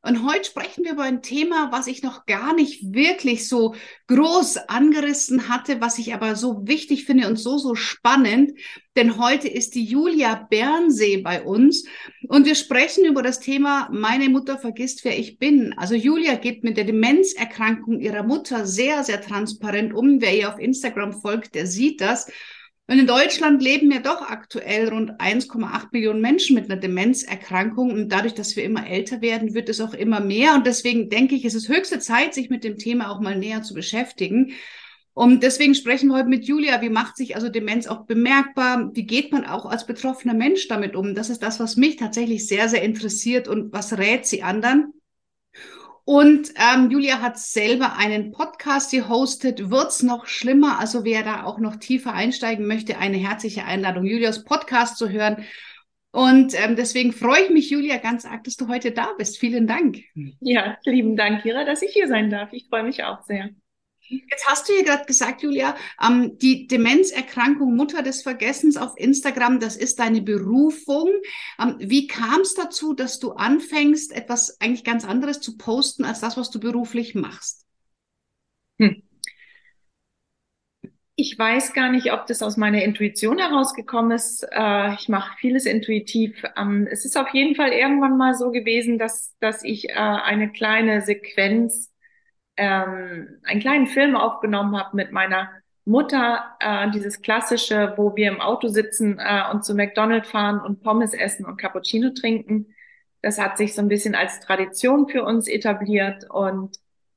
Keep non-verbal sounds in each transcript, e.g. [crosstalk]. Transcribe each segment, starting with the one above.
Und heute sprechen wir über ein Thema, was ich noch gar nicht wirklich so groß angerissen hatte, was ich aber so wichtig finde und so, so spannend. Denn heute ist die Julia Bernsee bei uns und wir sprechen über das Thema Meine Mutter vergisst, wer ich bin. Also Julia geht mit der Demenzerkrankung ihrer Mutter sehr, sehr transparent um. Wer ihr auf Instagram folgt, der sieht das. Und in Deutschland leben ja doch aktuell rund 1,8 Millionen Menschen mit einer Demenzerkrankung. Und dadurch, dass wir immer älter werden, wird es auch immer mehr. Und deswegen denke ich, es ist höchste Zeit, sich mit dem Thema auch mal näher zu beschäftigen. Und deswegen sprechen wir heute mit Julia. Wie macht sich also Demenz auch bemerkbar? Wie geht man auch als betroffener Mensch damit um? Das ist das, was mich tatsächlich sehr, sehr interessiert. Und was rät sie anderen? Und ähm, Julia hat selber einen Podcast gehostet. Wird's noch schlimmer? Also wer da auch noch tiefer einsteigen möchte, eine herzliche Einladung, Julias Podcast zu hören. Und ähm, deswegen freue ich mich, Julia, ganz arg, dass du heute da bist. Vielen Dank. Ja, lieben Dank, Kira, dass ich hier sein darf. Ich freue mich auch sehr. Jetzt hast du ja gerade gesagt, Julia, ähm, die Demenzerkrankung Mutter des Vergessens auf Instagram, das ist deine Berufung. Ähm, wie kam es dazu, dass du anfängst, etwas eigentlich ganz anderes zu posten als das, was du beruflich machst? Hm. Ich weiß gar nicht, ob das aus meiner Intuition herausgekommen ist. Äh, ich mache vieles intuitiv. Ähm, es ist auf jeden Fall irgendwann mal so gewesen, dass, dass ich äh, eine kleine Sequenz ähm, einen kleinen Film aufgenommen habe mit meiner Mutter, äh, dieses klassische, wo wir im Auto sitzen äh, und zu McDonald's fahren und Pommes essen und Cappuccino trinken. Das hat sich so ein bisschen als Tradition für uns etabliert und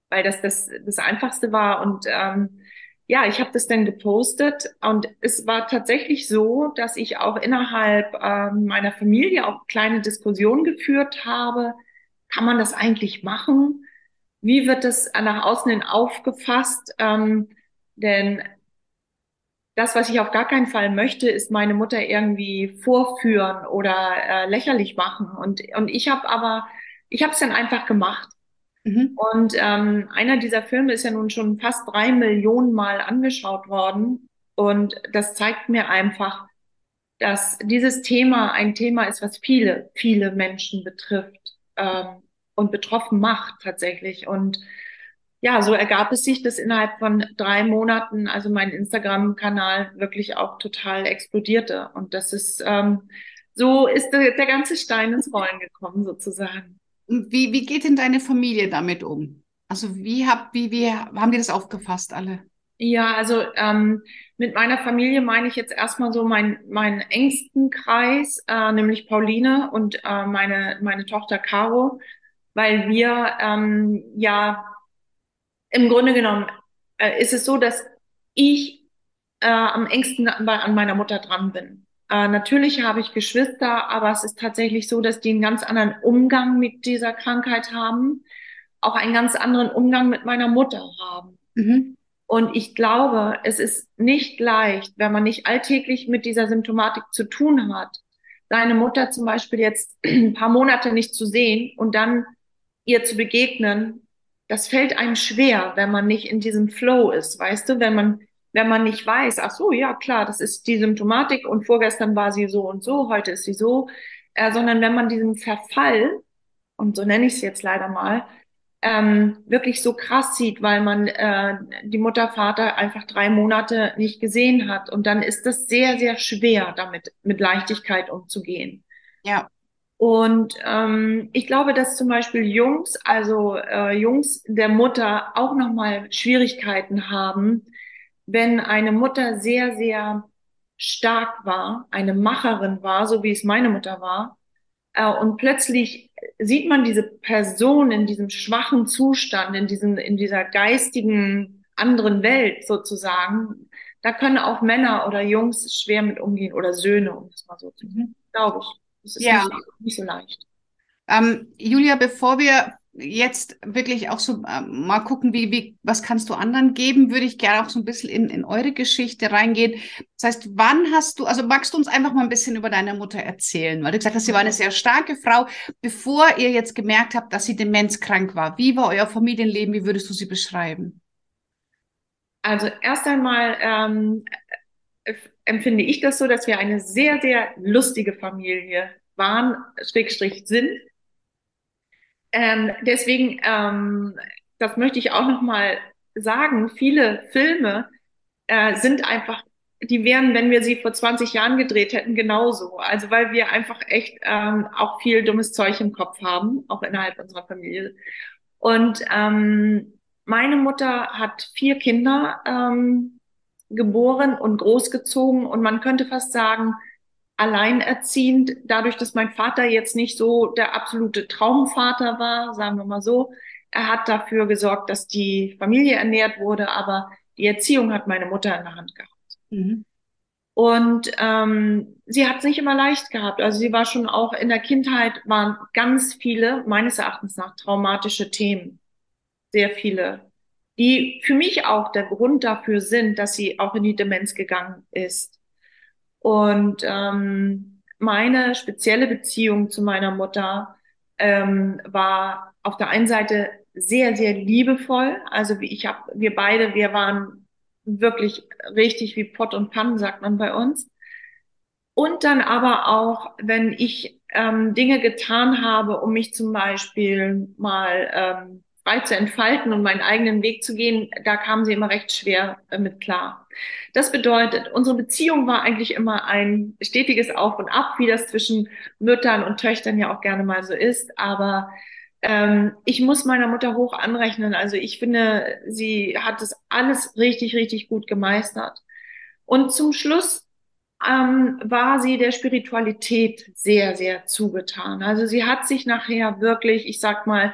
weil das das, das Einfachste war und ähm, ja, ich habe das dann gepostet und es war tatsächlich so, dass ich auch innerhalb ähm, meiner Familie auch kleine Diskussionen geführt habe. Kann man das eigentlich machen? Wie wird das nach außen hin aufgefasst? Ähm, denn das, was ich auf gar keinen Fall möchte, ist meine Mutter irgendwie vorführen oder äh, lächerlich machen. Und, und ich habe aber, ich habe es dann einfach gemacht. Mhm. Und ähm, einer dieser Filme ist ja nun schon fast drei Millionen Mal angeschaut worden. Und das zeigt mir einfach, dass dieses Thema ein Thema ist, was viele, viele Menschen betrifft. Ähm, und betroffen macht tatsächlich. Und ja, so ergab es sich, dass innerhalb von drei Monaten also mein Instagram-Kanal wirklich auch total explodierte. Und das ist, ähm, so ist der, der ganze Stein ins Rollen gekommen sozusagen. Wie, wie geht denn deine Familie damit um? Also wie, hab, wie, wie haben die das aufgefasst alle? Ja, also ähm, mit meiner Familie meine ich jetzt erstmal so meinen meinen engsten Kreis, äh, nämlich Pauline und äh, meine, meine Tochter Caro weil wir ähm, ja im Grunde genommen äh, ist es so, dass ich äh, am engsten an, an meiner Mutter dran bin. Äh, natürlich habe ich Geschwister, aber es ist tatsächlich so, dass die einen ganz anderen Umgang mit dieser Krankheit haben, auch einen ganz anderen Umgang mit meiner Mutter haben. Mhm. Und ich glaube, es ist nicht leicht, wenn man nicht alltäglich mit dieser Symptomatik zu tun hat, seine Mutter zum Beispiel jetzt [clears throat] ein paar Monate nicht zu sehen und dann ihr zu begegnen, das fällt einem schwer, wenn man nicht in diesem Flow ist, weißt du, wenn man wenn man nicht weiß, ach so, ja klar, das ist die Symptomatik und vorgestern war sie so und so, heute ist sie so, äh, sondern wenn man diesen Verfall, und so nenne ich es jetzt leider mal, ähm, wirklich so krass sieht, weil man äh, die Mutter, Vater einfach drei Monate nicht gesehen hat. Und dann ist das sehr, sehr schwer, damit mit Leichtigkeit umzugehen. Ja. Und ähm, ich glaube, dass zum Beispiel Jungs, also äh, Jungs der Mutter auch nochmal Schwierigkeiten haben, wenn eine Mutter sehr, sehr stark war, eine Macherin war, so wie es meine Mutter war, äh, und plötzlich sieht man diese Person in diesem schwachen Zustand, in diesem, in dieser geistigen anderen Welt sozusagen. Da können auch Männer oder Jungs schwer mit umgehen oder Söhne, um das mal so zu sagen, glaube ich. Das ist ja. nicht, nicht so leicht. Ähm, Julia, bevor wir jetzt wirklich auch so äh, mal gucken, wie, wie, was kannst du anderen geben, würde ich gerne auch so ein bisschen in, in eure Geschichte reingehen. Das heißt, wann hast du, also magst du uns einfach mal ein bisschen über deine Mutter erzählen? Weil du gesagt hast, sie war eine sehr starke Frau. Bevor ihr jetzt gemerkt habt, dass sie demenzkrank war, wie war euer Familienleben? Wie würdest du sie beschreiben? Also erst einmal ähm, empfinde ich das so, dass wir eine sehr, sehr lustige Familie waren, Schrägstrich sind. Ähm, deswegen, ähm, das möchte ich auch noch mal sagen, viele Filme äh, sind einfach, die wären, wenn wir sie vor 20 Jahren gedreht hätten, genauso. Also weil wir einfach echt ähm, auch viel dummes Zeug im Kopf haben, auch innerhalb unserer Familie. Und ähm, meine Mutter hat vier Kinder ähm, geboren und großgezogen und man könnte fast sagen, alleinerziehend, dadurch, dass mein Vater jetzt nicht so der absolute Traumvater war, sagen wir mal so. Er hat dafür gesorgt, dass die Familie ernährt wurde, aber die Erziehung hat meine Mutter in der Hand gehabt. Mhm. Und ähm, sie hat es nicht immer leicht gehabt. Also sie war schon auch in der Kindheit, waren ganz viele, meines Erachtens nach, traumatische Themen. Sehr viele. Die für mich auch der Grund dafür sind, dass sie auch in die Demenz gegangen ist. Und ähm, meine spezielle Beziehung zu meiner Mutter ähm, war auf der einen Seite sehr, sehr liebevoll. Also ich habe, wir beide, wir waren wirklich richtig wie Pott und Pann, sagt man bei uns. Und dann aber auch, wenn ich ähm, Dinge getan habe, um mich zum Beispiel mal ähm, frei zu entfalten und meinen eigenen Weg zu gehen, da kamen sie immer recht schwer äh, mit klar. Das bedeutet, unsere Beziehung war eigentlich immer ein stetiges Auf und Ab, wie das zwischen Müttern und Töchtern ja auch gerne mal so ist. Aber ähm, ich muss meiner Mutter hoch anrechnen. Also ich finde, sie hat es alles richtig, richtig gut gemeistert. Und zum Schluss ähm, war sie der Spiritualität sehr, sehr zugetan. Also sie hat sich nachher wirklich, ich sag mal,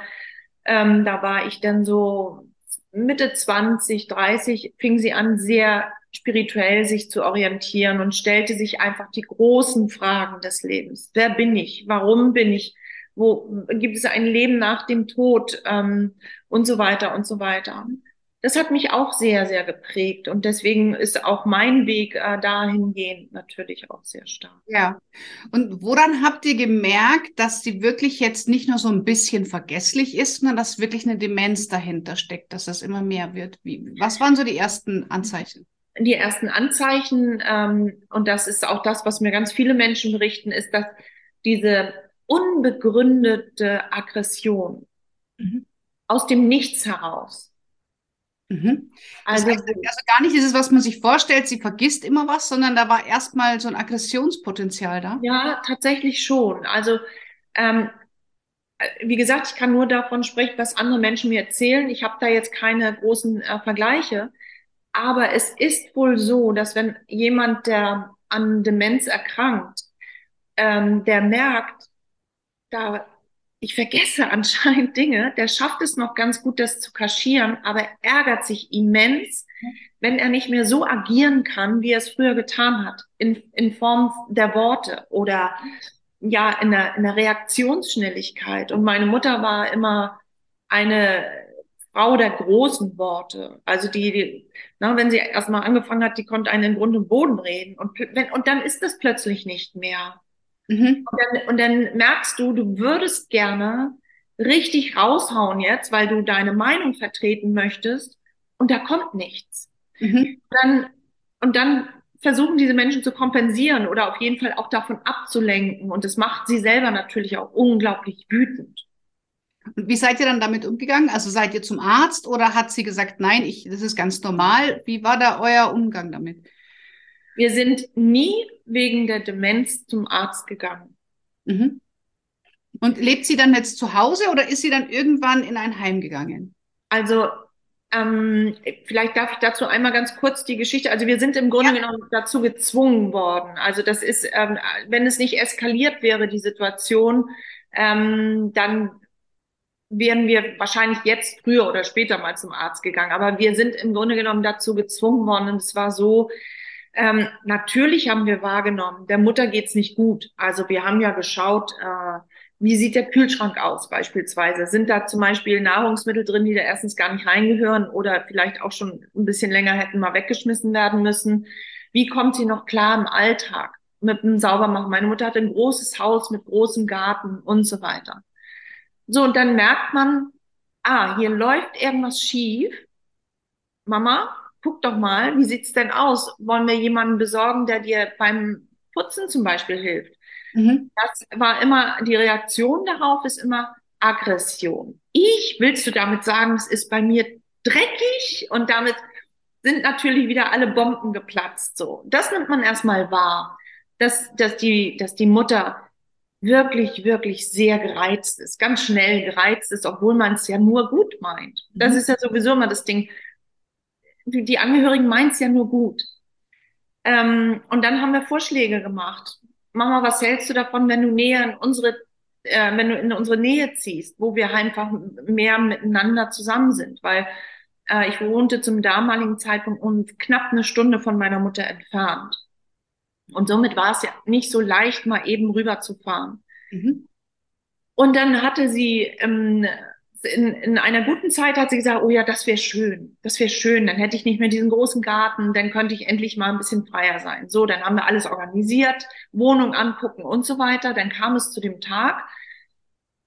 ähm, da war ich dann so Mitte 20, 30, fing sie an, sehr spirituell sich zu orientieren und stellte sich einfach die großen Fragen des Lebens. Wer bin ich? Warum bin ich? Wo gibt es ein Leben nach dem Tod? Ähm, und so weiter und so weiter das hat mich auch sehr, sehr geprägt. Und deswegen ist auch mein Weg äh, dahingehend natürlich auch sehr stark. Ja. Und woran habt ihr gemerkt, dass sie wirklich jetzt nicht nur so ein bisschen vergesslich ist, sondern dass wirklich eine Demenz dahinter steckt, dass das immer mehr wird? Wie, was waren so die ersten Anzeichen? Die ersten Anzeichen, ähm, und das ist auch das, was mir ganz viele Menschen berichten, ist, dass diese unbegründete Aggression mhm. aus dem Nichts heraus, Mhm. Also, heißt, also gar nicht ist es, was man sich vorstellt, sie vergisst immer was, sondern da war erstmal so ein Aggressionspotenzial da. Ja, tatsächlich schon. Also ähm, wie gesagt, ich kann nur davon sprechen, was andere Menschen mir erzählen. Ich habe da jetzt keine großen äh, Vergleiche. Aber es ist wohl so, dass wenn jemand, der an Demenz erkrankt, ähm, der merkt, da ich vergesse [laughs] anscheinend Dinge, der schafft es noch ganz gut, das zu kaschieren, aber ärgert sich immens, wenn er nicht mehr so agieren kann, wie er es früher getan hat, in, in Form der Worte oder ja, in der, in der Reaktionsschnelligkeit. Und meine Mutter war immer eine Frau der großen Worte. Also die, die na, wenn sie erstmal angefangen hat, die konnte einen in Grund und Boden reden. Und, wenn, und dann ist das plötzlich nicht mehr. Mhm. Und, dann, und dann merkst du, du würdest gerne richtig raushauen jetzt, weil du deine Meinung vertreten möchtest und da kommt nichts. Mhm. Und, dann, und dann versuchen diese Menschen zu kompensieren oder auf jeden Fall auch davon abzulenken und das macht sie selber natürlich auch unglaublich wütend. Und wie seid ihr dann damit umgegangen? Also seid ihr zum Arzt oder hat sie gesagt, nein, ich, das ist ganz normal? Wie war da euer Umgang damit? Wir sind nie wegen der Demenz zum Arzt gegangen. Mhm. Und lebt sie dann jetzt zu Hause oder ist sie dann irgendwann in ein Heim gegangen? Also ähm, vielleicht darf ich dazu einmal ganz kurz die Geschichte. Also wir sind im Grunde ja. genommen dazu gezwungen worden. Also das ist, ähm, wenn es nicht eskaliert wäre, die Situation, ähm, dann wären wir wahrscheinlich jetzt früher oder später mal zum Arzt gegangen. Aber wir sind im Grunde genommen dazu gezwungen worden. Und es war so, ähm, natürlich haben wir wahrgenommen, der Mutter geht's nicht gut. Also wir haben ja geschaut, äh, wie sieht der Kühlschrank aus beispielsweise? Sind da zum Beispiel Nahrungsmittel drin, die da erstens gar nicht reingehören oder vielleicht auch schon ein bisschen länger hätten mal weggeschmissen werden müssen? Wie kommt sie noch klar im Alltag mit dem Saubermachen? Meine Mutter hat ein großes Haus mit großem Garten und so weiter. So, und dann merkt man, ah, hier läuft irgendwas schief. Mama, guck doch mal, wie sieht's denn aus? Wollen wir jemanden besorgen, der dir beim Putzen zum Beispiel hilft? Mhm. Das war immer, die Reaktion darauf ist immer Aggression. Ich, willst du damit sagen, es ist bei mir dreckig und damit sind natürlich wieder alle Bomben geplatzt, so. Das nimmt man erstmal wahr, dass, dass die, dass die Mutter wirklich, wirklich sehr gereizt ist, ganz schnell gereizt ist, obwohl man es ja nur gut meint. Das mhm. ist ja sowieso immer das Ding. Die Angehörigen meinen es ja nur gut. Ähm, und dann haben wir Vorschläge gemacht. Mama, was hältst du davon, wenn du näher in unsere, äh, wenn du in unsere Nähe ziehst, wo wir einfach mehr miteinander zusammen sind? Weil äh, ich wohnte zum damaligen Zeitpunkt um knapp eine Stunde von meiner Mutter entfernt. Und somit war es ja nicht so leicht, mal eben rüberzufahren. Mhm. Und dann hatte sie ähm, in, in einer guten Zeit hat sie gesagt, oh ja, das wäre schön, das wäre schön, dann hätte ich nicht mehr diesen großen Garten, dann könnte ich endlich mal ein bisschen freier sein. So, dann haben wir alles organisiert, Wohnung angucken und so weiter. Dann kam es zu dem Tag,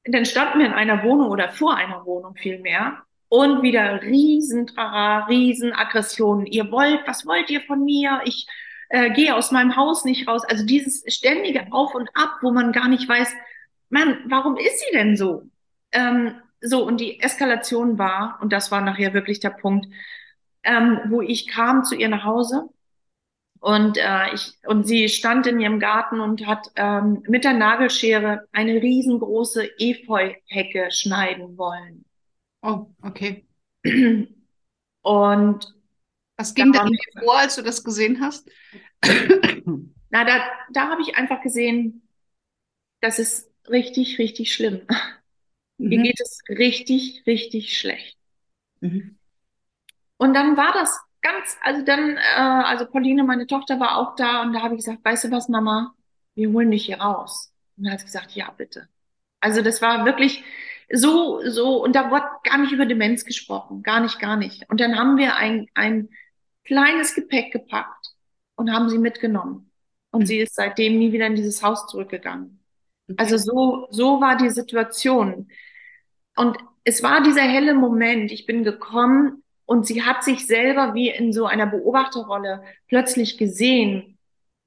dann standen wir in einer Wohnung oder vor einer Wohnung vielmehr und wieder riesen Trara, riesen Aggressionen. Ihr wollt, was wollt ihr von mir? Ich äh, gehe aus meinem Haus nicht raus. Also dieses ständige Auf und Ab, wo man gar nicht weiß, Mann, warum ist sie denn so? Ähm, so, und die Eskalation war, und das war nachher wirklich der Punkt, ähm, wo ich kam zu ihr nach Hause und äh, ich und sie stand in ihrem Garten und hat ähm, mit der Nagelschere eine riesengroße Efeu-Hecke schneiden wollen. Oh, okay. Und was ging da dir vor, als du das gesehen hast? Na, da, da habe ich einfach gesehen, das ist richtig, richtig schlimm. Mhm. Ihr geht es richtig, richtig schlecht. Mhm. Und dann war das ganz, also dann, äh, also Pauline, meine Tochter, war auch da und da habe ich gesagt, weißt du was, Mama, wir holen dich hier raus. Und dann hat sie gesagt, ja, bitte. Also das war wirklich so, so, und da wurde gar nicht über Demenz gesprochen, gar nicht, gar nicht. Und dann haben wir ein, ein kleines Gepäck gepackt und haben sie mitgenommen. Und mhm. sie ist seitdem nie wieder in dieses Haus zurückgegangen. Also so, so war die Situation. Und es war dieser helle Moment, ich bin gekommen und sie hat sich selber wie in so einer Beobachterrolle plötzlich gesehen,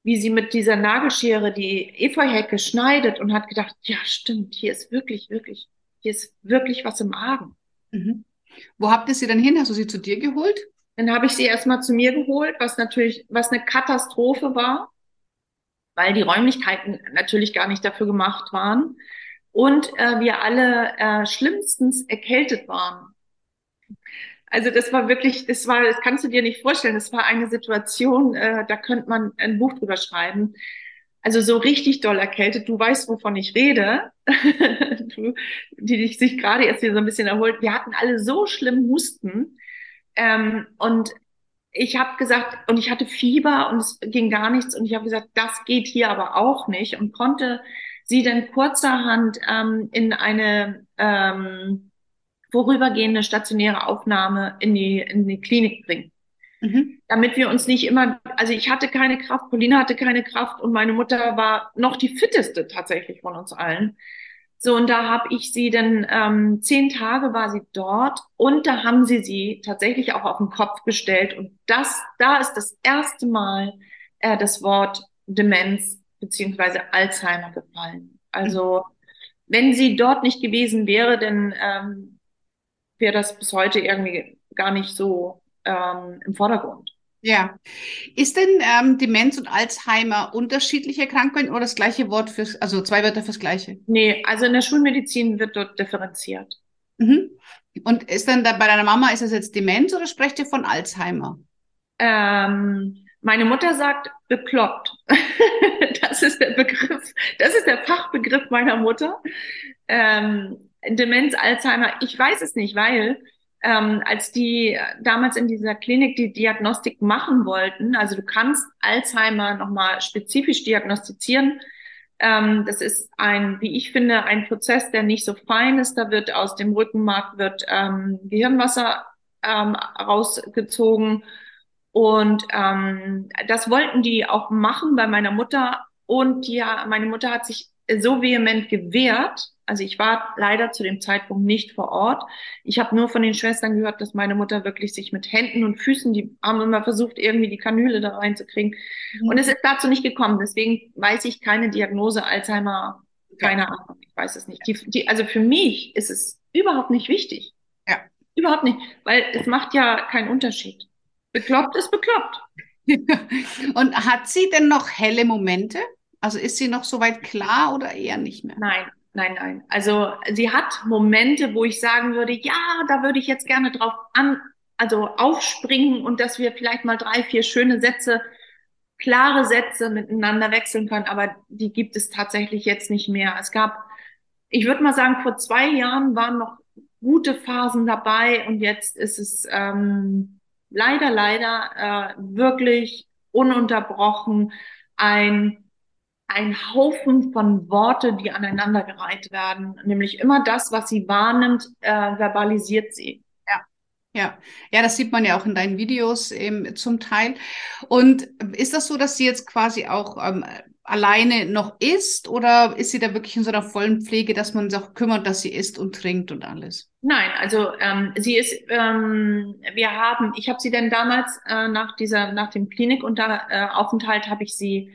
wie sie mit dieser Nagelschere die Efeuhecke schneidet und hat gedacht, ja stimmt, hier ist wirklich, wirklich, hier ist wirklich was im Argen. Mhm. Wo habt ihr sie dann hin? Hast du sie zu dir geholt? Dann habe ich sie erstmal zu mir geholt, was natürlich, was eine Katastrophe war, weil die Räumlichkeiten natürlich gar nicht dafür gemacht waren und äh, wir alle äh, schlimmstens erkältet waren. Also das war wirklich, das war, das kannst du dir nicht vorstellen. Das war eine Situation, äh, da könnte man ein Buch drüber schreiben. Also so richtig doll erkältet. Du weißt, wovon ich rede. [laughs] du, die dich sich gerade jetzt hier so ein bisschen erholt. Wir hatten alle so schlimm Husten. Ähm, und ich habe gesagt, und ich hatte Fieber und es ging gar nichts. Und ich habe gesagt, das geht hier aber auch nicht und konnte sie dann kurzerhand ähm, in eine ähm, vorübergehende stationäre Aufnahme in die, in die Klinik bringen. Mhm. Damit wir uns nicht immer, also ich hatte keine Kraft, Pauline hatte keine Kraft und meine Mutter war noch die fitteste tatsächlich von uns allen. So, und da habe ich sie dann, ähm, zehn Tage war sie dort und da haben sie sie tatsächlich auch auf den Kopf gestellt. Und das, da ist das erste Mal äh, das Wort Demenz beziehungsweise Alzheimer gefallen. Also wenn sie dort nicht gewesen wäre, dann ähm, wäre das bis heute irgendwie gar nicht so ähm, im Vordergrund. Ja. Ist denn ähm, Demenz und Alzheimer unterschiedliche Krankheiten oder das gleiche Wort fürs, also zwei Wörter fürs gleiche? Nee, also in der Schulmedizin wird dort differenziert. Mhm. Und ist dann da bei deiner Mama, ist das jetzt Demenz oder sprecht ihr von Alzheimer? Ähm, meine Mutter sagt bekloppt. [laughs] das ist der Begriff, das ist der Fachbegriff meiner Mutter. Ähm, Demenz, Alzheimer, ich weiß es nicht, weil ähm, als die damals in dieser Klinik die Diagnostik machen wollten, also du kannst Alzheimer nochmal spezifisch diagnostizieren, Ähm, das ist ein, wie ich finde, ein Prozess, der nicht so fein ist. Da wird aus dem Rückenmark wird ähm, Gehirnwasser ähm, rausgezogen. Und ähm, das wollten die auch machen bei meiner Mutter. Und ja, meine Mutter hat sich so vehement gewehrt. Also ich war leider zu dem Zeitpunkt nicht vor Ort. Ich habe nur von den Schwestern gehört, dass meine Mutter wirklich sich mit Händen und Füßen, die haben immer versucht, irgendwie die Kanüle da reinzukriegen. Mhm. Und es ist dazu nicht gekommen. Deswegen weiß ich keine Diagnose Alzheimer, keine ja. Ahnung, ich weiß es nicht. Die, die, also für mich ist es überhaupt nicht wichtig. Ja. Überhaupt nicht, weil es macht ja keinen Unterschied. Bekloppt ist bekloppt. [laughs] und hat sie denn noch helle Momente? Also ist sie noch soweit klar oder eher nicht mehr? Nein, nein, nein. Also sie hat Momente, wo ich sagen würde, ja, da würde ich jetzt gerne drauf an, also aufspringen und dass wir vielleicht mal drei, vier schöne Sätze, klare Sätze miteinander wechseln können. Aber die gibt es tatsächlich jetzt nicht mehr. Es gab, ich würde mal sagen, vor zwei Jahren waren noch gute Phasen dabei und jetzt ist es ähm, leider, leider äh, wirklich ununterbrochen ein ein Haufen von Worte, die aneinandergereiht werden. Nämlich immer das, was sie wahrnimmt, äh, verbalisiert sie. Ja, ja, das sieht man ja auch in deinen Videos eben zum Teil. Und ist das so, dass sie jetzt quasi auch ähm, alleine noch isst oder ist sie da wirklich in so einer vollen Pflege, dass man sich auch kümmert, dass sie isst und trinkt und alles? Nein, also ähm, sie ist, ähm, wir haben, ich habe sie dann damals äh, nach dieser, nach dem Klinikaufenthalt äh, habe ich sie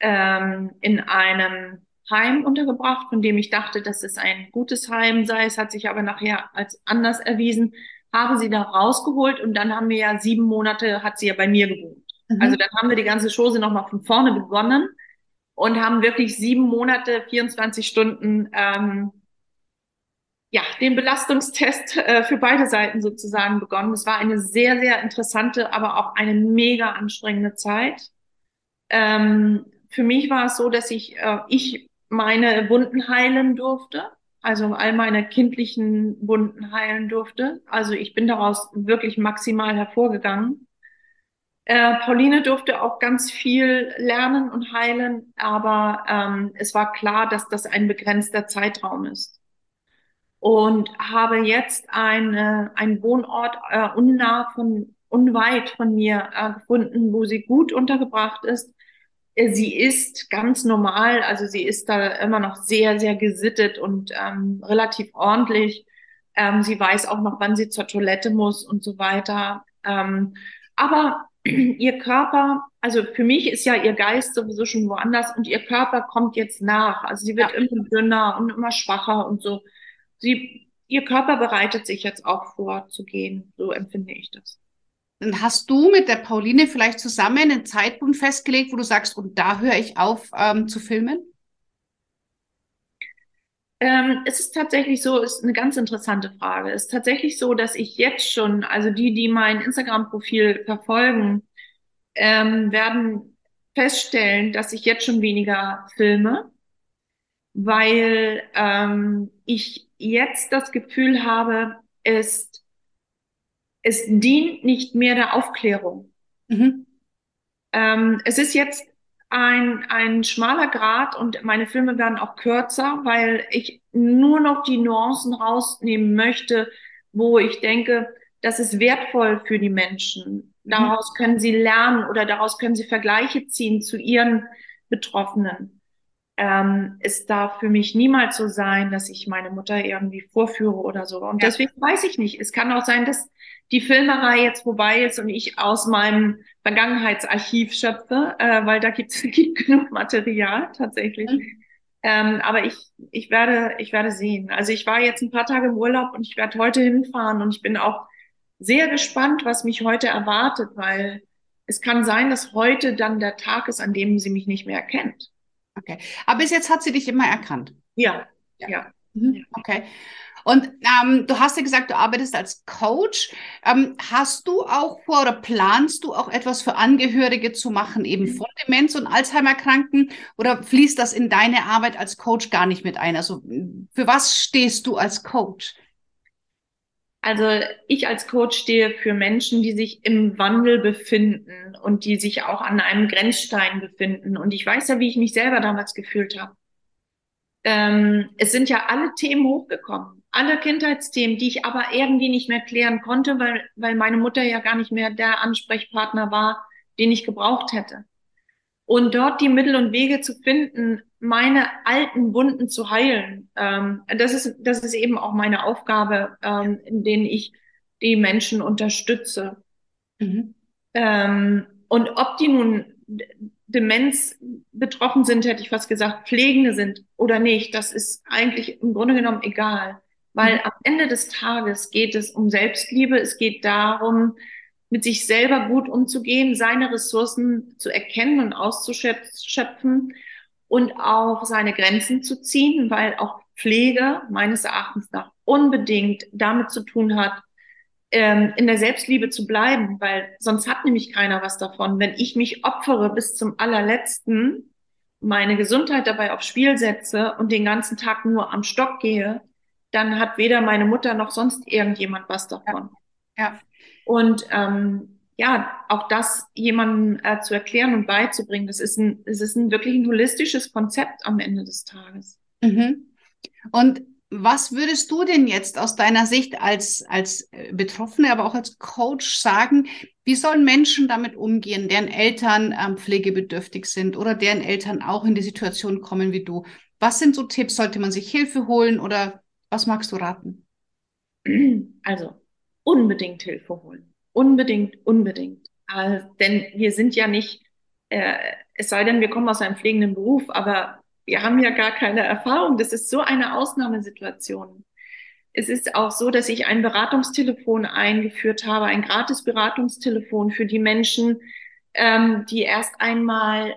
ähm, in einem Heim untergebracht, von dem ich dachte, dass es ein gutes Heim sei. Es hat sich aber nachher als anders erwiesen. Habe sie da rausgeholt und dann haben wir ja sieben Monate, hat sie ja bei mir gewohnt. Mhm. Also dann haben wir die ganze Chose nochmal von vorne begonnen und haben wirklich sieben Monate, 24 Stunden, ähm, ja, den Belastungstest äh, für beide Seiten sozusagen begonnen. Es war eine sehr, sehr interessante, aber auch eine mega anstrengende Zeit. Ähm, für mich war es so, dass ich, äh, ich meine Wunden heilen durfte, also all meine kindlichen Wunden heilen durfte. Also ich bin daraus wirklich maximal hervorgegangen. Äh, Pauline durfte auch ganz viel lernen und heilen, aber ähm, es war klar, dass das ein begrenzter Zeitraum ist. Und habe jetzt eine, einen Wohnort äh, unnah von, unweit von mir äh, gefunden, wo sie gut untergebracht ist, äh, sie ist ganz normal, also sie ist da immer noch sehr, sehr gesittet und ähm, relativ ordentlich. Ähm, sie weiß auch noch, wann sie zur Toilette muss und so weiter. Ähm, aber ihr Körper, also für mich ist ja ihr Geist sowieso schon woanders und ihr Körper kommt jetzt nach. Also sie wird ja. immer dünner und immer schwacher und so. Sie, ihr Körper bereitet sich jetzt auch vor zu gehen. So empfinde ich das. Dann hast du mit der Pauline vielleicht zusammen einen Zeitpunkt festgelegt, wo du sagst, und da höre ich auf ähm, zu filmen? Ähm, es ist tatsächlich so, ist eine ganz interessante Frage. Es ist tatsächlich so, dass ich jetzt schon, also die, die mein Instagram-Profil verfolgen, ähm, werden feststellen, dass ich jetzt schon weniger filme, weil ähm, ich jetzt das Gefühl habe, es es dient nicht mehr der Aufklärung. Mhm. Ähm, es ist jetzt ein, ein schmaler Grad und meine Filme werden auch kürzer, weil ich nur noch die Nuancen rausnehmen möchte, wo ich denke, das ist wertvoll für die Menschen. Mhm. Daraus können sie lernen oder daraus können sie Vergleiche ziehen zu ihren Betroffenen. Ähm, es darf für mich niemals so sein, dass ich meine Mutter irgendwie vorführe oder so. Und ja. deswegen weiß ich nicht. Es kann auch sein, dass die Filmerei jetzt vorbei ist und ich aus meinem Vergangenheitsarchiv schöpfe, äh, weil da gibt's, [laughs] gibt genug Material tatsächlich. Mhm. Ähm, aber ich, ich werde, ich werde sehen. Also ich war jetzt ein paar Tage im Urlaub und ich werde heute hinfahren und ich bin auch sehr gespannt, was mich heute erwartet, weil es kann sein, dass heute dann der Tag ist, an dem sie mich nicht mehr erkennt. Okay. Aber bis jetzt hat sie dich immer erkannt. Ja, ja. ja. Mhm. Okay. Und ähm, du hast ja gesagt, du arbeitest als Coach. Ähm, hast du auch vor oder planst du auch etwas für Angehörige zu machen, eben von Demenz- und Alzheimer-Kranken? Oder fließt das in deine Arbeit als Coach gar nicht mit ein? Also für was stehst du als Coach? Also ich als Coach stehe für Menschen, die sich im Wandel befinden und die sich auch an einem Grenzstein befinden. Und ich weiß ja, wie ich mich selber damals gefühlt habe. Ähm, es sind ja alle Themen hochgekommen, alle Kindheitsthemen, die ich aber irgendwie nicht mehr klären konnte, weil, weil meine Mutter ja gar nicht mehr der Ansprechpartner war, den ich gebraucht hätte. Und dort die Mittel und Wege zu finden, meine alten Wunden zu heilen. Ähm, das ist, das ist eben auch meine Aufgabe, ähm, in denen ich die Menschen unterstütze. Mhm. Ähm, und ob die nun Demenz betroffen sind, hätte ich fast gesagt, Pflegende sind oder nicht, das ist eigentlich im Grunde genommen egal. Weil mhm. am Ende des Tages geht es um Selbstliebe, es geht darum, mit sich selber gut umzugehen, seine Ressourcen zu erkennen und auszuschöpfen und auch seine Grenzen zu ziehen, weil auch Pflege meines Erachtens nach unbedingt damit zu tun hat, ähm, in der Selbstliebe zu bleiben, weil sonst hat nämlich keiner was davon. Wenn ich mich opfere bis zum allerletzten, meine Gesundheit dabei aufs Spiel setze und den ganzen Tag nur am Stock gehe, dann hat weder meine Mutter noch sonst irgendjemand was davon. Ja. ja. Und ähm, ja, auch das jemandem äh, zu erklären und beizubringen, das ist ein, das ist ein wirklich ein holistisches Konzept am Ende des Tages. Mhm. Und was würdest du denn jetzt aus deiner Sicht als, als äh, Betroffene, aber auch als Coach sagen, wie sollen Menschen damit umgehen, deren Eltern ähm, pflegebedürftig sind oder deren Eltern auch in die Situation kommen wie du? Was sind so Tipps? Sollte man sich Hilfe holen oder was magst du raten? [clears throat] Also unbedingt Hilfe holen. Unbedingt, unbedingt. Äh, denn wir sind ja nicht, äh, es sei denn, wir kommen aus einem pflegenden Beruf, aber wir haben ja gar keine Erfahrung. Das ist so eine Ausnahmesituation. Es ist auch so, dass ich ein Beratungstelefon eingeführt habe, ein gratis Beratungstelefon für die Menschen, ähm, die erst einmal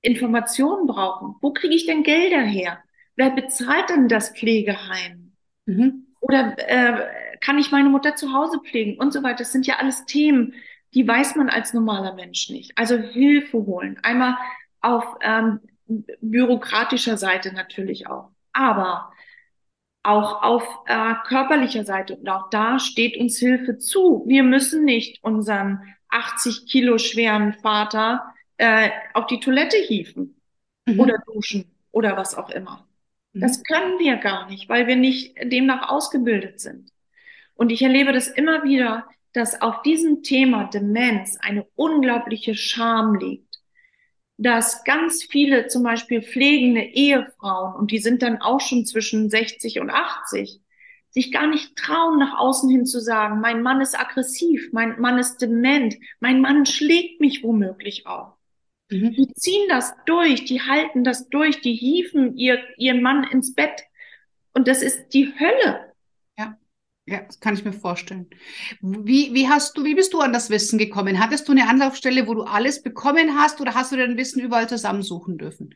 Informationen brauchen. Wo kriege ich denn Gelder her? Wer bezahlt denn das Pflegeheim? Mhm. Oder äh, kann ich meine Mutter zu Hause pflegen und so weiter? Das sind ja alles Themen, die weiß man als normaler Mensch nicht. Also Hilfe holen. Einmal auf ähm, bürokratischer Seite natürlich auch. Aber auch auf äh, körperlicher Seite und auch da steht uns Hilfe zu. Wir müssen nicht unseren 80 Kilo schweren Vater äh, auf die Toilette hieven mhm. oder duschen oder was auch immer. Das mhm. können wir gar nicht, weil wir nicht demnach ausgebildet sind. Und ich erlebe das immer wieder, dass auf diesem Thema Demenz eine unglaubliche Scham liegt. Dass ganz viele zum Beispiel pflegende Ehefrauen, und die sind dann auch schon zwischen 60 und 80, sich gar nicht trauen, nach außen hin zu sagen, mein Mann ist aggressiv, mein Mann ist dement, mein Mann schlägt mich womöglich auch. Mhm. Die ziehen das durch, die halten das durch, die hieven ihr, ihren Mann ins Bett. Und das ist die Hölle. Ja, ja, das kann ich mir vorstellen. Wie, wie hast du, wie bist du an das Wissen gekommen? Hattest du eine Anlaufstelle, wo du alles bekommen hast oder hast du dein Wissen überall zusammensuchen dürfen?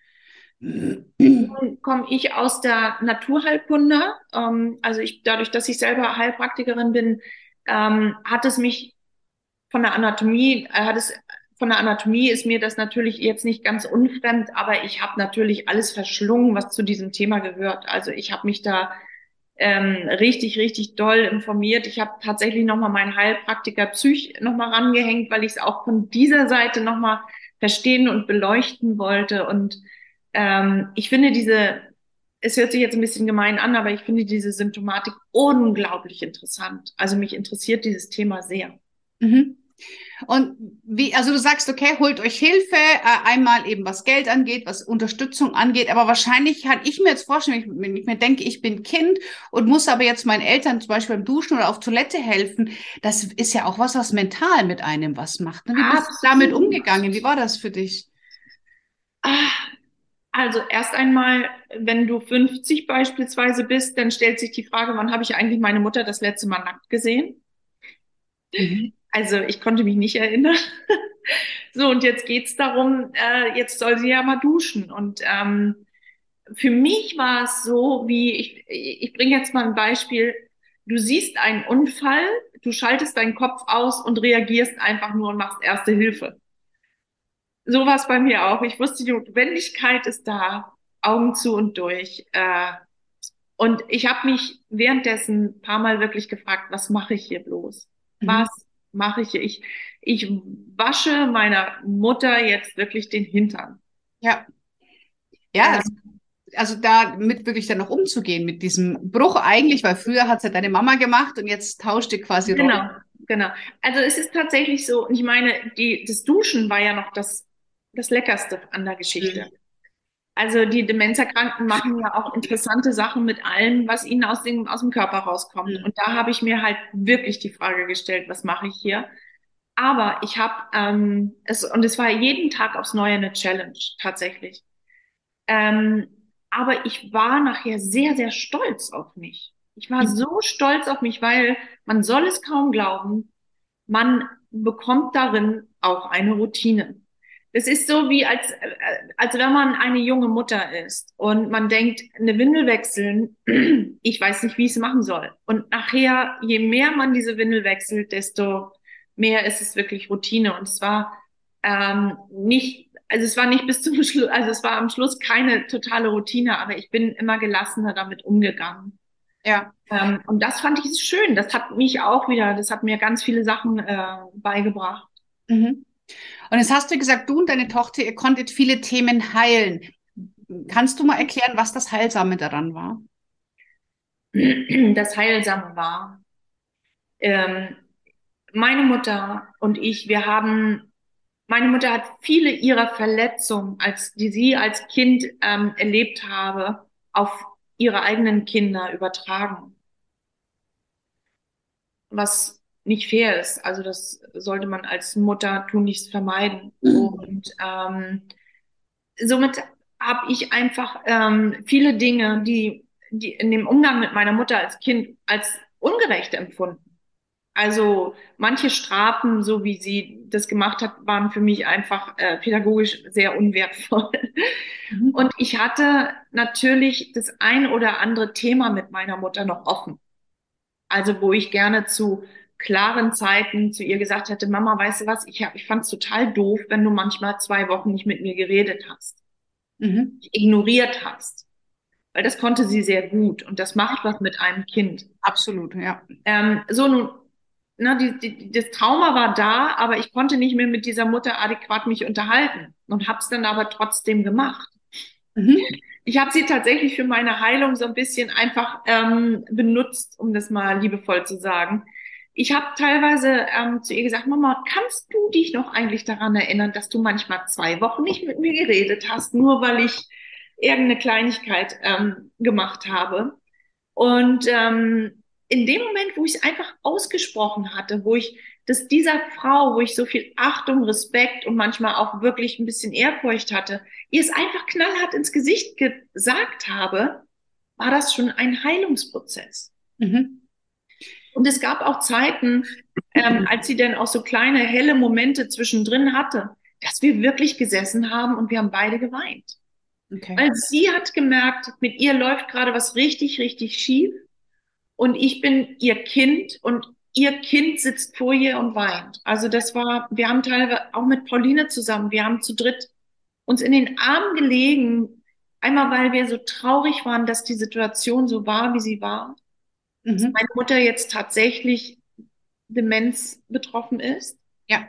Nun komme ich aus der Naturheilkunde. Ähm, also ich, dadurch, dass ich selber Heilpraktikerin bin, ähm, hat es mich von der Anatomie, äh, hat es von der Anatomie ist mir das natürlich jetzt nicht ganz unfremd, aber ich habe natürlich alles verschlungen, was zu diesem Thema gehört. Also ich habe mich da ähm, richtig, richtig doll informiert. Ich habe tatsächlich nochmal meinen Heilpraktiker Psych nochmal rangehängt, weil ich es auch von dieser Seite nochmal verstehen und beleuchten wollte. Und ähm, ich finde diese, es hört sich jetzt ein bisschen gemein an, aber ich finde diese Symptomatik unglaublich interessant. Also mich interessiert dieses Thema sehr. Mhm. Und wie, also du sagst, okay, holt euch Hilfe, äh, einmal eben was Geld angeht, was Unterstützung angeht, aber wahrscheinlich kann ich mir jetzt vorstellen, wenn ich mir denke, ich bin Kind und muss aber jetzt meinen Eltern zum Beispiel beim Duschen oder auf Toilette helfen, das ist ja auch was, was mental mit einem was macht. Ne? Wie bist du damit umgegangen? Wie war das für dich? Ah, also erst einmal, wenn du 50 beispielsweise bist, dann stellt sich die Frage, wann habe ich eigentlich meine Mutter das letzte Mal nackt gesehen? Mhm. Also ich konnte mich nicht erinnern. [laughs] so, und jetzt geht's darum, äh, jetzt soll sie ja mal duschen. Und ähm, für mich war es so, wie ich, ich bringe jetzt mal ein Beispiel. Du siehst einen Unfall, du schaltest deinen Kopf aus und reagierst einfach nur und machst erste Hilfe. So war es bei mir auch. Ich wusste, die Notwendigkeit ist da, Augen zu und durch. Äh, Und ich habe mich währenddessen ein paar Mal wirklich gefragt, was mache ich hier bloß? Mhm. Was mache ich? Ich, ich wasche meiner Mutter jetzt wirklich den Hintern. Ja. Ja, ähm, also damit wirklich dann noch umzugehen, mit diesem Bruch eigentlich, weil früher hat es ja deine Mama gemacht und jetzt tauscht ihr quasi Rollen. Genau, genau. Also es ist tatsächlich so, ich meine, die, das Duschen war ja noch das, das Leckerste an der Geschichte. Mhm. Also die Demenzerkranken machen ja auch interessante Sachen mit allem, was ihnen aus dem, aus dem Körper rauskommt. Mhm. Und da habe ich mir halt wirklich die Frage gestellt, was mache ich hier? Aber ich habe, ähm, es, und es war jeden Tag aufs Neue eine Challenge, tatsächlich. Ähm, aber ich war nachher sehr, sehr stolz auf mich. Ich war mhm. so stolz auf mich, weil man soll es kaum glauben, man bekommt darin auch eine Routine. Es ist so wie als, als wenn man eine junge Mutter ist und man denkt, eine Windel wechseln, [clears throat] ich weiß nicht, wie ich es machen soll. Und nachher, je mehr man diese Windel wechselt, desto mehr ist es wirklich Routine. Und es war ähm, nicht, also es war nicht bis zum Schluss, also es war am Schluss keine totale Routine, aber ich bin immer gelassener damit umgegangen. Ja. Ähm, und das fand ich schön. Das hat mich auch wieder, das hat mir ganz viele Sachen äh, beigebracht. Mhm. Und jetzt hast du gesagt, du und deine Tochter, ihr konntet viele Themen heilen. Kannst du mal erklären, was das Heilsame daran war? Das Heilsame war, ähm, meine Mutter und ich, wir haben, meine Mutter hat viele ihrer Verletzungen, als die sie als Kind ähm, erlebt habe, auf ihre eigenen Kinder übertragen. Was nicht fair ist. Also das sollte man als Mutter tun, nichts vermeiden. Mhm. Und ähm, somit habe ich einfach ähm, viele Dinge, die, die in dem Umgang mit meiner Mutter als Kind als ungerecht empfunden. Also manche Strafen, so wie sie das gemacht hat, waren für mich einfach äh, pädagogisch sehr unwertvoll. Mhm. Und ich hatte natürlich das ein oder andere Thema mit meiner Mutter noch offen. Also wo ich gerne zu klaren Zeiten zu ihr gesagt hätte, Mama, weißt du was, ich, hab, ich fand es total doof, wenn du manchmal zwei Wochen nicht mit mir geredet hast, mhm. ignoriert hast. Weil das konnte sie sehr gut und das macht was mit einem Kind. Absolut, ja. Ähm, so nun, na, die, die, das Trauma war da, aber ich konnte nicht mehr mit dieser Mutter adäquat mich unterhalten und hab's dann aber trotzdem gemacht. Mhm. Ich habe sie tatsächlich für meine Heilung so ein bisschen einfach ähm, benutzt, um das mal liebevoll zu sagen ich habe teilweise ähm, zu ihr gesagt, Mama, kannst du dich noch eigentlich daran erinnern, dass du manchmal zwei Wochen nicht mit mir geredet hast, nur weil ich irgendeine Kleinigkeit ähm, gemacht habe? Und ähm, in dem Moment, wo ich es einfach ausgesprochen hatte, wo ich das dieser Frau, wo ich so viel Achtung, Respekt und manchmal auch wirklich ein bisschen Ehrfurcht hatte, ihr es einfach knallhart ins Gesicht gesagt habe, war das schon ein Heilungsprozess. Mhm. Und es gab auch Zeiten, ähm, als sie dann auch so kleine helle Momente zwischendrin hatte, dass wir wirklich gesessen haben und wir haben beide geweint. Okay. Weil sie hat gemerkt, mit ihr läuft gerade was richtig, richtig schief. Und ich bin ihr Kind und ihr Kind sitzt vor ihr und weint. Also das war, wir haben teilweise auch mit Pauline zusammen, wir haben zu dritt uns in den Armen gelegen. Einmal, weil wir so traurig waren, dass die Situation so war, wie sie war mhm. dass meine Mutter jetzt tatsächlich Demenz betroffen ist. Ja.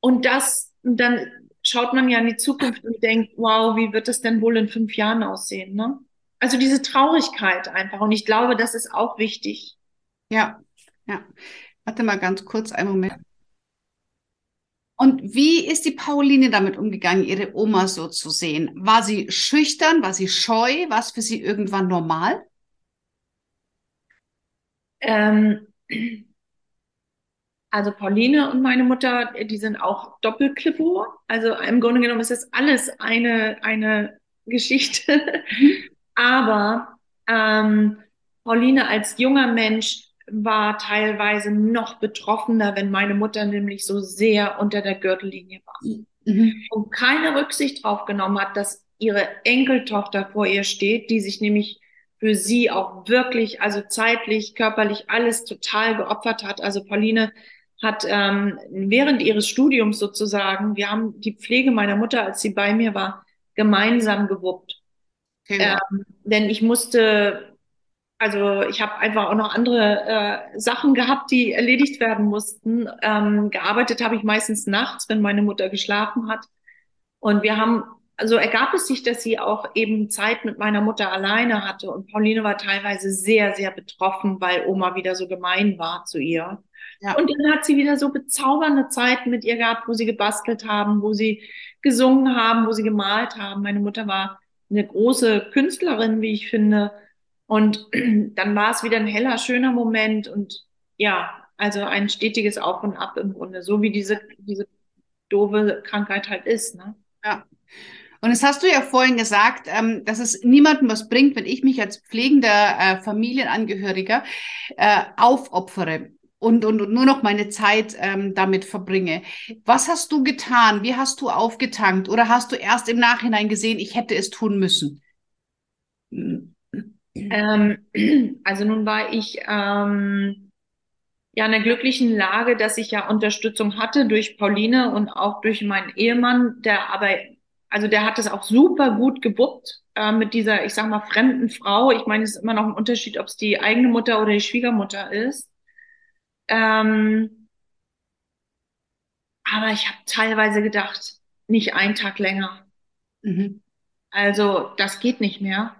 Und das, dann schaut man ja in die Zukunft und denkt, wow, wie wird das denn wohl in fünf Jahren aussehen, ne? Also diese Traurigkeit einfach. Und ich glaube, das ist auch wichtig. Ja, ja. Warte mal ganz kurz, einen Moment. Und wie ist die Pauline damit umgegangen, ihre Oma so zu sehen? War sie schüchtern? War sie scheu? War es für sie irgendwann normal? Ähm, also Pauline und meine Mutter, die sind auch Doppelklippo. Also im Grunde genommen ist das alles eine, eine Geschichte. Mhm. Aber ähm, Pauline als junger Mensch war teilweise noch betroffener, wenn meine Mutter nämlich so sehr unter der Gürtellinie war. Mhm. Und keine Rücksicht drauf genommen hat, dass ihre Enkeltochter vor ihr steht, die sich nämlich für sie auch wirklich, also zeitlich, körperlich alles total geopfert hat. Also Pauline hat ähm, während ihres Studiums sozusagen, wir haben die Pflege meiner Mutter, als sie bei mir war, gemeinsam gewuppt. Okay, ähm, denn ich musste also ich habe einfach auch noch andere äh, Sachen gehabt, die erledigt werden mussten. Ähm, gearbeitet habe ich meistens nachts, wenn meine Mutter geschlafen hat. Und wir haben, also ergab es sich, dass sie auch eben Zeit mit meiner Mutter alleine hatte. Und Pauline war teilweise sehr, sehr betroffen, weil Oma wieder so gemein war zu ihr. Ja. Und dann hat sie wieder so bezaubernde Zeiten mit ihr gehabt, wo sie gebastelt haben, wo sie gesungen haben, wo sie gemalt haben. Meine Mutter war eine große Künstlerin, wie ich finde. Und [clears throat] dann war es wieder ein heller, schöner Moment und ja, also ein stetiges Auf und Ab im Grunde, so wie diese, diese doofe Krankheit halt ist. Ne? Ja. Und das hast du ja vorhin gesagt, ähm, dass es niemandem was bringt, wenn ich mich als pflegender äh, Familienangehöriger äh, aufopfere und, und, und nur noch meine Zeit ähm, damit verbringe. Was hast du getan? Wie hast du aufgetankt? Oder hast du erst im Nachhinein gesehen, ich hätte es tun müssen? Ähm, also nun war ich ähm, ja in der glücklichen Lage, dass ich ja Unterstützung hatte durch Pauline und auch durch meinen Ehemann, der aber, also der hat es auch super gut gewuppt äh, mit dieser, ich sag mal, fremden Frau. Ich meine, es ist immer noch ein Unterschied, ob es die eigene Mutter oder die Schwiegermutter ist. Ähm, aber ich habe teilweise gedacht, nicht einen Tag länger. Mhm. Also das geht nicht mehr.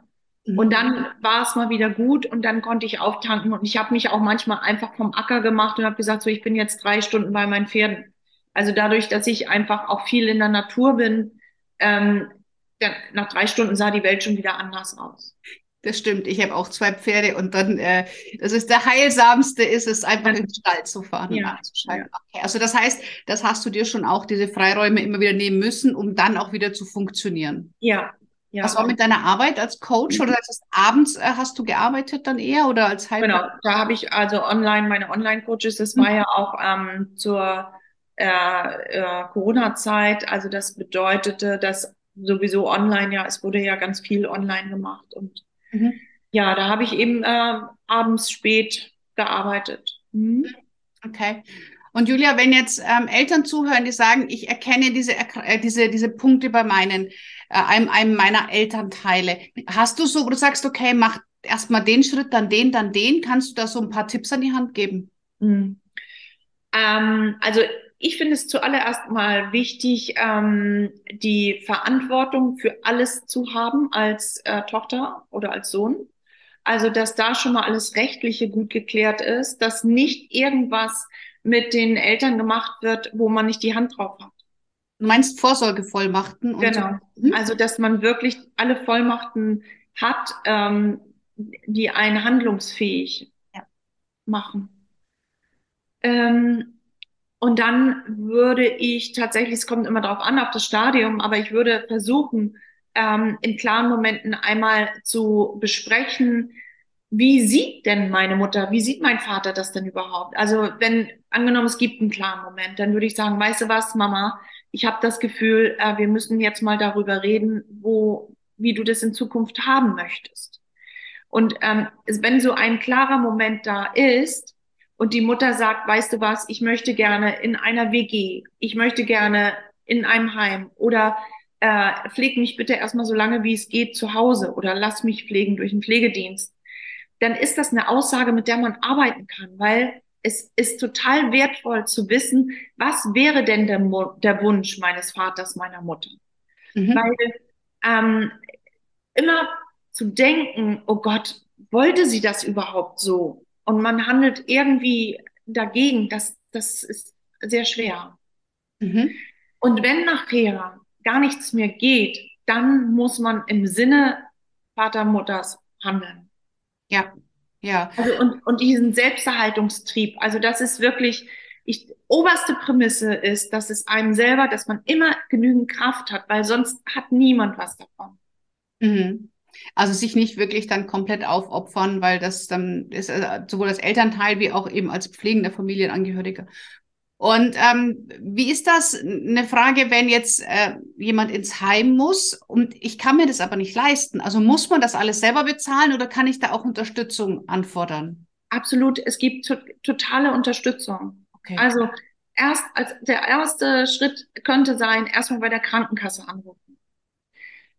Mhm. Und dann war es mal wieder gut und dann konnte ich auftanken und ich habe mich auch manchmal einfach vom Acker gemacht und habe gesagt, so ich bin jetzt drei Stunden bei meinen Pferden. Also dadurch, dass ich einfach auch viel in der Natur bin, ähm, dann, nach drei Stunden sah die Welt schon wieder anders aus. Das stimmt. Ich habe auch zwei Pferde und dann, äh, das ist der heilsamste, ist es einfach ja. in den Stall zu fahren ja. Okay. Also das heißt, das hast du dir schon auch diese Freiräume immer wieder nehmen müssen, um dann auch wieder zu funktionieren. Ja. ja. Was war mit deiner Arbeit als Coach oder als abends äh, hast du gearbeitet dann eher oder als Heil Genau, da habe ich also online meine Online-Coaches. Das war mhm. ja auch ähm, zur äh, äh, Corona-Zeit. Also das bedeutete, dass sowieso online ja, es wurde ja ganz viel online gemacht und Mhm. Ja, da habe ich eben äh, abends spät gearbeitet. Mhm. Okay. Und Julia, wenn jetzt ähm, Eltern zuhören, die sagen, ich erkenne diese, äh, diese, diese Punkte bei meinen, äh, einem, einem meiner Elternteile. Hast du so, wo du sagst, okay, mach erstmal den Schritt, dann den, dann den. Kannst du da so ein paar Tipps an die Hand geben? Mhm. Ähm, also ich finde es zuallererst mal wichtig, ähm, die Verantwortung für alles zu haben als äh, Tochter oder als Sohn. Also, dass da schon mal alles Rechtliche gut geklärt ist, dass nicht irgendwas mit den Eltern gemacht wird, wo man nicht die Hand drauf hat. Du meinst Vorsorgevollmachten? genau. So. Mhm. Also, dass man wirklich alle Vollmachten hat, ähm, die einen handlungsfähig ja. machen. Ähm, und dann würde ich tatsächlich, es kommt immer darauf an, auf das Stadium, aber ich würde versuchen, ähm, in klaren Momenten einmal zu besprechen, wie sieht denn meine Mutter, wie sieht mein Vater das denn überhaupt? Also wenn angenommen, es gibt einen klaren Moment, dann würde ich sagen, weißt du was, Mama, ich habe das Gefühl, äh, wir müssen jetzt mal darüber reden, wo, wie du das in Zukunft haben möchtest. Und ähm, wenn so ein klarer Moment da ist, und die Mutter sagt, weißt du was, ich möchte gerne in einer WG, ich möchte gerne in einem Heim oder äh, pfleg mich bitte erstmal so lange, wie es geht, zu Hause oder lass mich pflegen durch einen Pflegedienst, dann ist das eine Aussage, mit der man arbeiten kann, weil es ist total wertvoll zu wissen, was wäre denn der, der Wunsch meines Vaters, meiner Mutter. Mhm. Weil ähm, immer zu denken, oh Gott, wollte sie das überhaupt so? Und man handelt irgendwie dagegen, das, das ist sehr schwer. Mhm. Und wenn nachher gar nichts mehr geht, dann muss man im Sinne Vater, Mutters handeln. Ja, ja. Also und, und diesen Selbsterhaltungstrieb, also das ist wirklich, ich, oberste Prämisse ist, dass es einem selber, dass man immer genügend Kraft hat, weil sonst hat niemand was davon. Mhm. Also sich nicht wirklich dann komplett aufopfern, weil das dann ist äh, sowohl als Elternteil wie auch eben als pflegender Familienangehöriger. Und ähm, wie ist das? Eine Frage, wenn jetzt äh, jemand ins Heim muss und ich kann mir das aber nicht leisten. Also muss man das alles selber bezahlen oder kann ich da auch Unterstützung anfordern? Absolut, es gibt to totale Unterstützung. Okay. Also erst als der erste Schritt könnte sein, erstmal bei der Krankenkasse anrufen.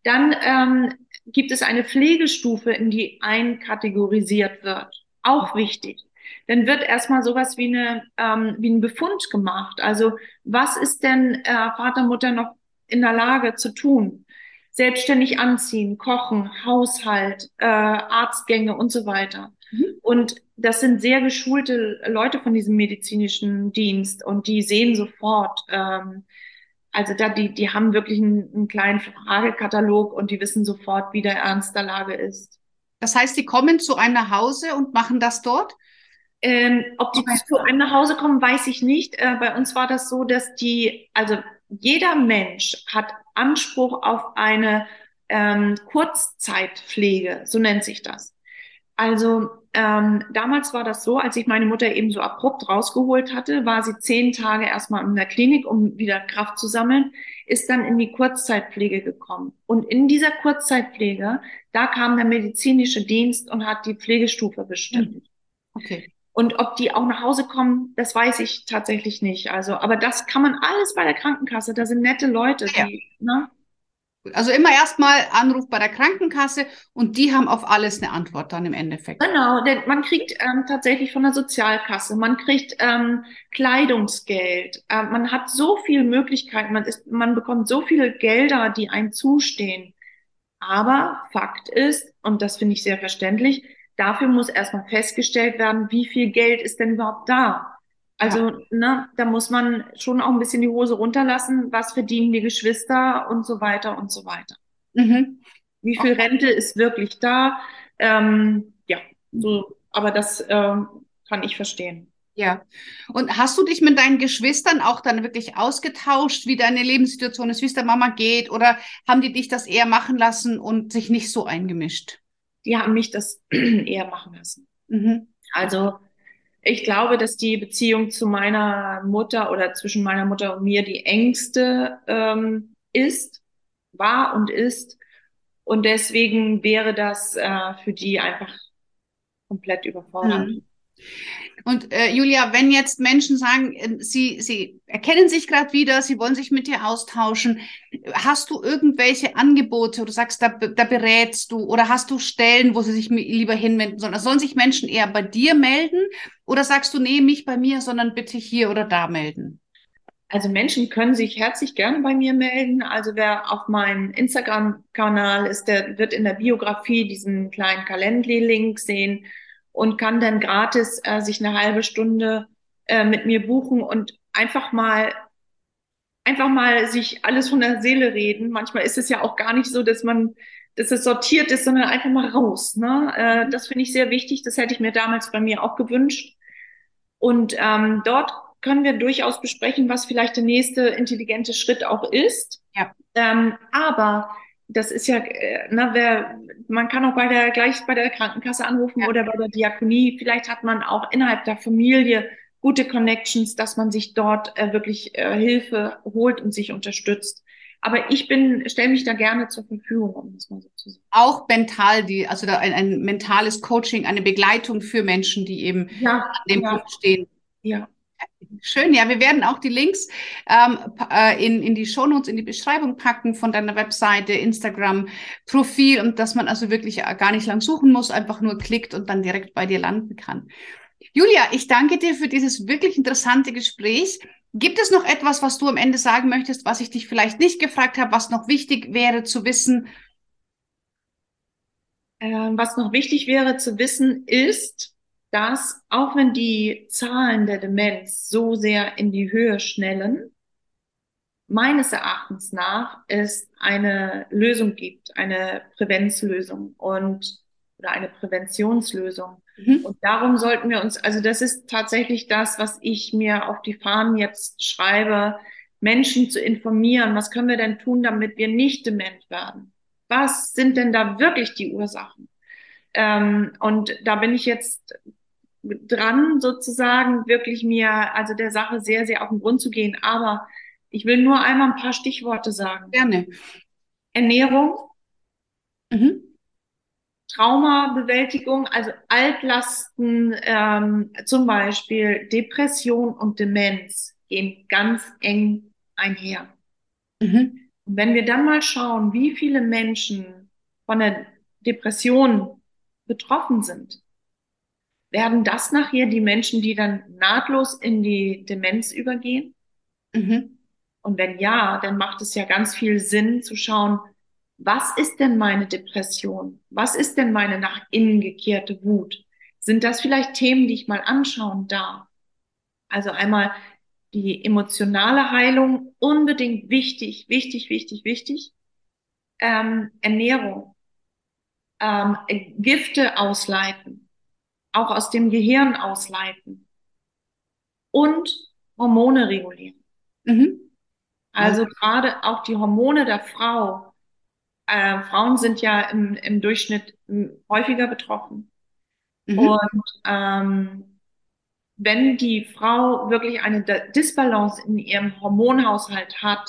Dann ähm, gibt es eine Pflegestufe, in die einkategorisiert wird. Auch wichtig. Dann wird erstmal sowas wie, eine, ähm, wie ein Befund gemacht. Also was ist denn äh, Vater, Mutter noch in der Lage zu tun? Selbstständig anziehen, kochen, Haushalt, äh, Arztgänge und so weiter. Mhm. Und das sind sehr geschulte Leute von diesem medizinischen Dienst und die sehen sofort, ähm, also da, die, die haben wirklich einen, einen kleinen Fragekatalog und die wissen sofort, wie der Ernst der Lage ist. Das heißt, die kommen zu einem nach Hause und machen das dort? Ähm, ob die zu einem nach Hause kommen, weiß ich nicht. Äh, bei uns war das so, dass die, also jeder Mensch hat Anspruch auf eine ähm, Kurzzeitpflege, so nennt sich das. Also ähm, damals war das so, als ich meine Mutter eben so abrupt rausgeholt hatte, war sie zehn Tage erstmal in der Klinik, um wieder Kraft zu sammeln, ist dann in die Kurzzeitpflege gekommen. Und in dieser Kurzzeitpflege, da kam der medizinische Dienst und hat die Pflegestufe bestimmt. Hm. Okay. Und ob die auch nach Hause kommen, das weiß ich tatsächlich nicht. Also, aber das kann man alles bei der Krankenkasse. Da sind nette Leute, die, ja. ne? Also immer erstmal Anruf bei der Krankenkasse und die haben auf alles eine Antwort dann im Endeffekt. Genau, denn man kriegt ähm, tatsächlich von der Sozialkasse, man kriegt ähm, Kleidungsgeld, äh, man hat so viele Möglichkeiten, man, ist, man bekommt so viele Gelder, die einem zustehen. Aber Fakt ist, und das finde ich sehr verständlich, dafür muss erstmal festgestellt werden, wie viel Geld ist denn überhaupt da. Also, ja. ne, da muss man schon auch ein bisschen die Hose runterlassen. Was verdienen die Geschwister und so weiter und so weiter. Mhm. Wie viel okay. Rente ist wirklich da? Ähm, ja, so, aber das ähm, kann ich verstehen. Ja. Und hast du dich mit deinen Geschwistern auch dann wirklich ausgetauscht, wie deine Lebenssituation ist, wie es der Mama geht? Oder haben die dich das eher machen lassen und sich nicht so eingemischt? Die haben mich das [clears throat] eher machen lassen. Mhm. Also ich glaube, dass die Beziehung zu meiner Mutter oder zwischen meiner Mutter und mir die engste ähm, ist, war und ist. Und deswegen wäre das äh, für die einfach komplett überfordernd. Mhm. Und äh, Julia, wenn jetzt Menschen sagen, äh, sie, sie erkennen sich gerade wieder, sie wollen sich mit dir austauschen, hast du irgendwelche Angebote oder sagst, da, da berätst du oder hast du Stellen, wo sie sich lieber hinwenden sollen? Also sollen sich Menschen eher bei dir melden oder sagst du, nee, nicht bei mir, sondern bitte hier oder da melden? Also Menschen können sich herzlich gerne bei mir melden. Also wer auf meinem Instagram-Kanal ist, der wird in der Biografie diesen kleinen Calendly-Link sehen und kann dann gratis äh, sich eine halbe Stunde äh, mit mir buchen und einfach mal einfach mal sich alles von der Seele reden. Manchmal ist es ja auch gar nicht so, dass man dass es sortiert ist, sondern einfach mal raus. Ne? Äh, das finde ich sehr wichtig. Das hätte ich mir damals bei mir auch gewünscht. Und ähm, dort können wir durchaus besprechen, was vielleicht der nächste intelligente Schritt auch ist. Ja. Ähm, aber das ist ja, äh, na, wer, man kann auch bei der, gleich bei der Krankenkasse anrufen ja. oder bei der Diakonie. Vielleicht hat man auch innerhalb der Familie gute Connections, dass man sich dort äh, wirklich äh, Hilfe holt und sich unterstützt. Aber ich bin, stelle mich da gerne zur Verfügung, um das mal so zu sagen. Auch mental, die, also da ein, ein mentales Coaching, eine Begleitung für Menschen, die eben ja, an dem ja. Punkt stehen. Ja. Schön, ja, wir werden auch die Links ähm, äh, in, in die Shownotes, in die Beschreibung packen von deiner Webseite, Instagram-Profil und dass man also wirklich äh, gar nicht lang suchen muss, einfach nur klickt und dann direkt bei dir landen kann. Julia, ich danke dir für dieses wirklich interessante Gespräch. Gibt es noch etwas, was du am Ende sagen möchtest, was ich dich vielleicht nicht gefragt habe, was noch wichtig wäre zu wissen? Ähm, was noch wichtig wäre zu wissen, ist, dass auch wenn die Zahlen der Demenz so sehr in die Höhe schnellen, meines Erachtens nach es eine Lösung gibt, eine Prävenzlösung und oder eine Präventionslösung. Mhm. Und darum sollten wir uns, also das ist tatsächlich das, was ich mir auf die Fahnen jetzt schreibe, Menschen zu informieren. Was können wir denn tun, damit wir nicht dement werden? Was sind denn da wirklich die Ursachen? Ähm, und da bin ich jetzt dran, sozusagen, wirklich mir, also der Sache sehr, sehr auf den Grund zu gehen. Aber ich will nur einmal ein paar Stichworte sagen. Gerne. Ernährung, mhm. Traumabewältigung, also Altlasten, ähm, zum Beispiel Depression und Demenz gehen ganz eng einher. Mhm. Und wenn wir dann mal schauen, wie viele Menschen von der Depression betroffen sind, werden das nachher die Menschen, die dann nahtlos in die Demenz übergehen? Mhm. Und wenn ja, dann macht es ja ganz viel Sinn zu schauen, was ist denn meine Depression? Was ist denn meine nach innen gekehrte Wut? Sind das vielleicht Themen, die ich mal anschauen darf? Also einmal die emotionale Heilung, unbedingt wichtig, wichtig, wichtig, wichtig. Ähm, Ernährung, ähm, Gifte ausleiten, auch aus dem Gehirn ausleiten und Hormone regulieren. Mhm. Also ja. gerade auch die Hormone der Frau. Äh, Frauen sind ja im, im Durchschnitt häufiger betroffen. Mhm. Und ähm, wenn die Frau wirklich eine Disbalance in ihrem Hormonhaushalt hat,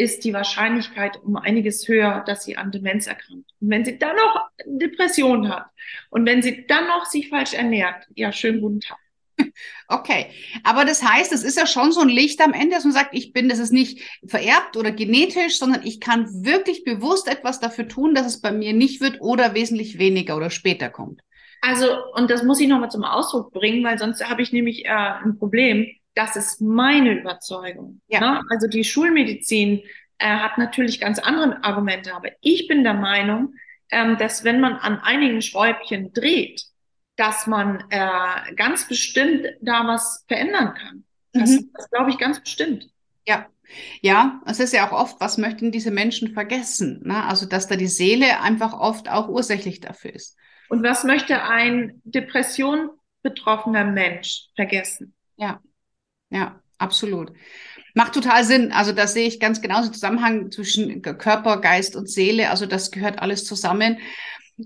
ist die Wahrscheinlichkeit um einiges höher, dass sie an Demenz erkrankt. Und wenn sie dann noch Depression hat und wenn sie dann noch sich falsch ernährt, ja, schönen guten Tag. [laughs] Okay, aber das heißt, es ist ja schon so ein Licht am Ende, dass man sagt, ich bin, das ist nicht vererbt oder genetisch, sondern ich kann wirklich bewusst etwas dafür tun, dass es bei mir nicht wird oder wesentlich weniger oder später kommt. Also, und das muss ich nochmal zum Ausdruck bringen, weil sonst habe ich nämlich äh, ein Problem. Das ist meine Überzeugung. Ja. Ne? Also die Schulmedizin äh, hat natürlich ganz andere Argumente, aber ich bin der Meinung, ähm, dass wenn man an einigen Schräubchen dreht, dass man äh, ganz bestimmt da was verändern kann. Das, mhm. das glaube ich ganz bestimmt. Ja, ja, es ist ja auch oft, was möchten diese Menschen vergessen? Ne? Also, dass da die Seele einfach oft auch ursächlich dafür ist. Und was möchte ein Depression betroffener Mensch vergessen? Ja, ja, absolut. Macht total Sinn. Also da sehe ich ganz genauso Zusammenhang zwischen Körper, Geist und Seele. Also das gehört alles zusammen.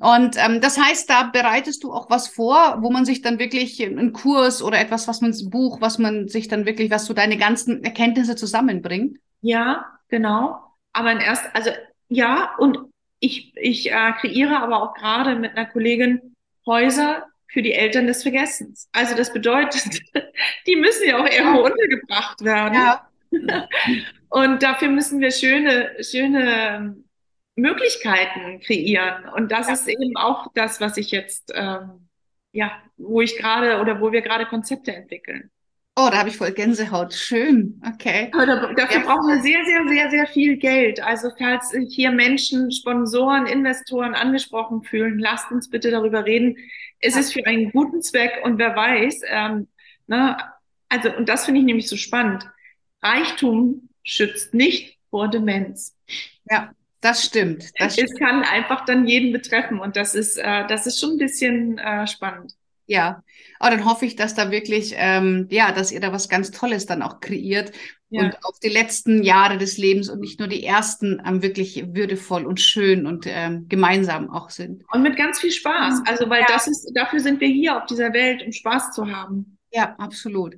Und ähm, das heißt, da bereitest du auch was vor, wo man sich dann wirklich einen Kurs oder etwas, was man Buch, was man sich dann wirklich, was so deine ganzen Erkenntnisse zusammenbringt. Ja, genau. Aber in erst, also ja, und ich, ich äh, kreiere aber auch gerade mit einer Kollegin Häuser für die Eltern des Vergessens. Also das bedeutet, [laughs] die müssen ja auch irgendwo untergebracht werden. Ja. [laughs] Und dafür müssen wir schöne, schöne ähm, Möglichkeiten kreieren. Und das ja. ist eben auch das, was ich jetzt, ähm, ja, wo ich gerade oder wo wir gerade Konzepte entwickeln. Oh, da habe ich voll Gänsehaut. Schön. Okay. Aber dafür ja. brauchen wir sehr, sehr, sehr, sehr viel Geld. Also falls hier Menschen, Sponsoren, Investoren angesprochen fühlen, lasst uns bitte darüber reden. Es ja. ist für einen guten Zweck und wer weiß, ähm, ne, also, und das finde ich nämlich so spannend. Reichtum schützt nicht vor Demenz. Ja, das stimmt. Das es stimmt. kann einfach dann jeden betreffen und das ist, äh, das ist schon ein bisschen äh, spannend. Ja, aber dann hoffe ich, dass da wirklich, ähm, ja, dass ihr da was ganz Tolles dann auch kreiert ja. und auch die letzten Jahre des Lebens und nicht nur die ersten ähm, wirklich würdevoll und schön und ähm, gemeinsam auch sind. Und mit ganz viel Spaß. Also, weil ja. das ist, dafür sind wir hier auf dieser Welt, um Spaß zu haben. Ja, absolut.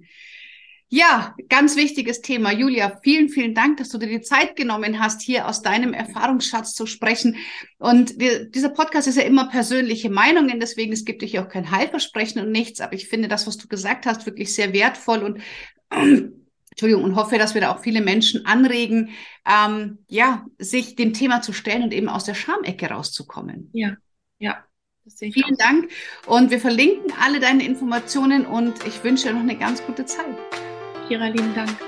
Ja, ganz wichtiges Thema. Julia, vielen, vielen Dank, dass du dir die Zeit genommen hast, hier aus deinem Erfahrungsschatz zu sprechen. Und wir, dieser Podcast ist ja immer persönliche Meinungen, deswegen es gibt dich auch kein Heilversprechen und nichts. Aber ich finde das, was du gesagt hast, wirklich sehr wertvoll und [clears throat] Entschuldigung, und hoffe, dass wir da auch viele Menschen anregen, ähm, ja, sich dem Thema zu stellen und eben aus der Schamecke rauszukommen. Ja, ja. Vielen auch. Dank und wir verlinken alle deine Informationen und ich wünsche dir noch eine ganz gute Zeit. Kira, lieben Dank.